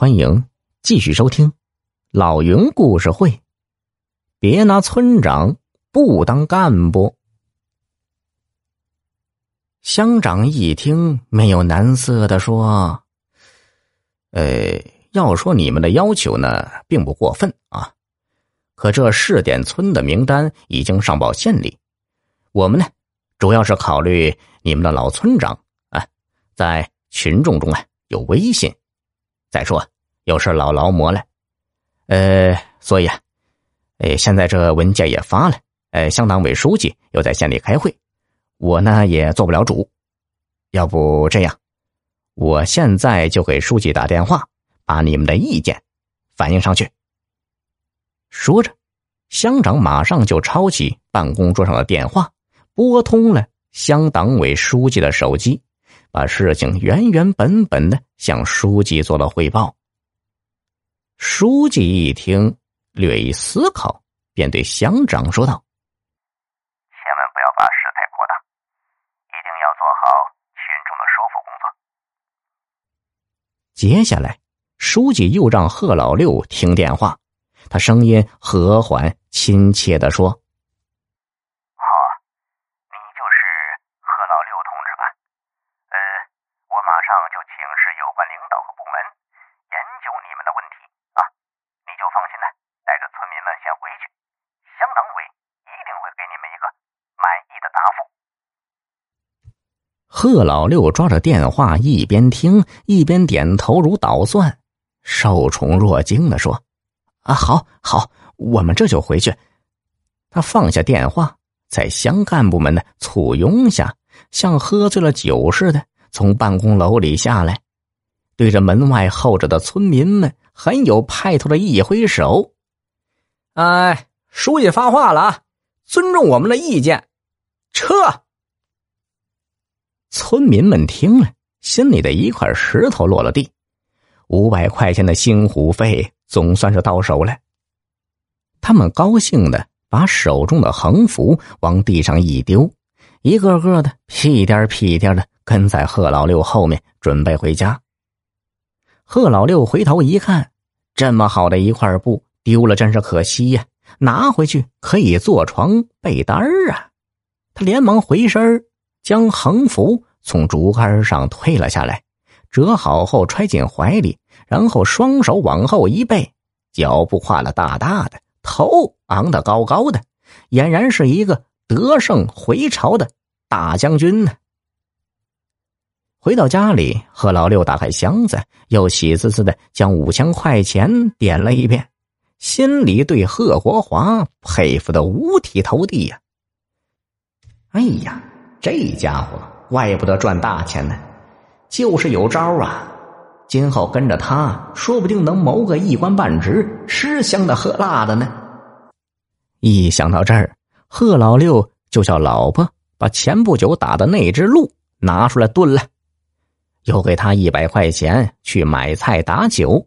欢迎继续收听《老云故事会》。别拿村长不当干部。乡长一听，没有难色的说：“呃，要说你们的要求呢，并不过分啊。可这试点村的名单已经上报县里，我们呢，主要是考虑你们的老村长啊，在群众中啊有威信。”再说，又是老劳模了，呃，所以啊，哎，现在这文件也发了，呃，乡党委书记又在县里开会，我呢也做不了主，要不这样，我现在就给书记打电话，把你们的意见反映上去。说着，乡长马上就抄起办公桌上的电话，拨通了乡党委书记的手机。把事情原原本本的向书记做了汇报。书记一听，略一思考，便对乡长说道：“千万不要把事态扩大，一定要做好群众的说服工作。”接下来，书记又让贺老六听电话，他声音和缓亲切的说。有关领导和部门研究你们的问题啊你就放心的带着村民们先回去乡党委一定会给你们一个满意的答复。贺老六抓着电话一边听一边点头如捣蒜受宠若惊的说啊好好我们这就回去。他放下电话在乡干部们的簇拥下像喝醉了酒似的从办公楼里下来对着门外候着的村民们很有派头的一挥手：“哎，书记发话了啊，尊重我们的意见，撤。”村民们听了，心里的一块石头落了地，五百块钱的辛苦费总算是到手了。他们高兴的把手中的横幅往地上一丢，一个个的屁颠屁颠的跟在贺老六后面，准备回家。贺老六回头一看，这么好的一块布丢了，真是可惜呀！拿回去可以做床被单啊！他连忙回身将横幅从竹竿上退了下来，折好后揣进怀里，然后双手往后一背，脚步跨了大大的，头昂得高高的，俨然是一个得胜回朝的大将军呢。回到家里，贺老六打开箱子，又喜滋滋的将五千块钱点了一遍，心里对贺国华佩服的五体投地呀！哎呀！这家伙怪不得赚大钱呢，就是有招啊！今后跟着他，说不定能谋个一官半职，吃香的喝辣的呢。一想到这儿，贺老六就叫老婆把前不久打的那只鹿拿出来炖了，又给他一百块钱去买菜打酒，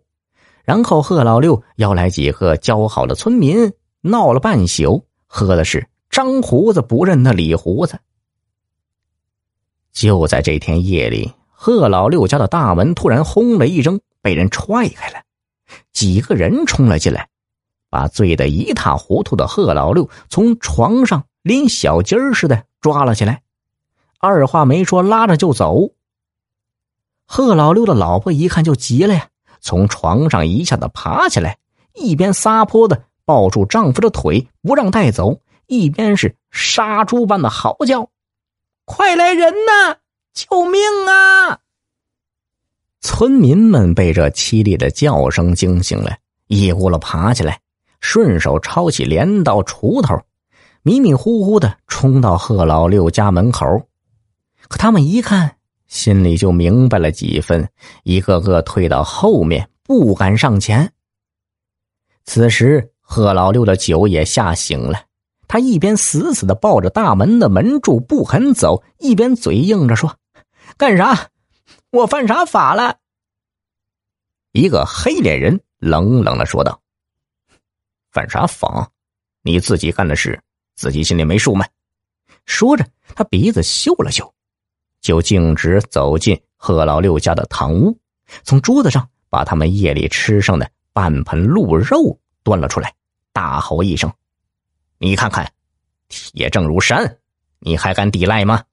然后贺老六邀来几个交好的村民，闹了半宿，喝的是张胡子不认那李胡子。就在这天夜里，贺老六家的大门突然轰的一声被人踹开了，几个人冲了进来，把醉得一塌糊涂的贺老六从床上拎小鸡儿似的抓了起来，二话没说拉着就走。贺老六的老婆一看就急了呀，从床上一下子爬起来，一边撒泼的抱住丈夫的腿不让带走，一边是杀猪般的嚎叫。快来人呐！救命啊！村民们被这凄厉的叫声惊醒了，一咕噜爬起来，顺手抄起镰刀、锄头，迷迷糊糊的冲到贺老六家门口。可他们一看，心里就明白了几分，一个个退到后面，不敢上前。此时，贺老六的酒也吓醒了。他一边死死的抱着大门的门柱不肯走，一边嘴硬着说：“干啥？我犯啥法了？”一个黑脸人冷冷的说道：“犯啥法？你自己干的事，自己心里没数吗？”说着，他鼻子嗅了嗅，就径直走进贺老六家的堂屋，从桌子上把他们夜里吃剩的半盆鹿肉端了出来，大吼一声：“你看看，铁证如山，你还敢抵赖吗？”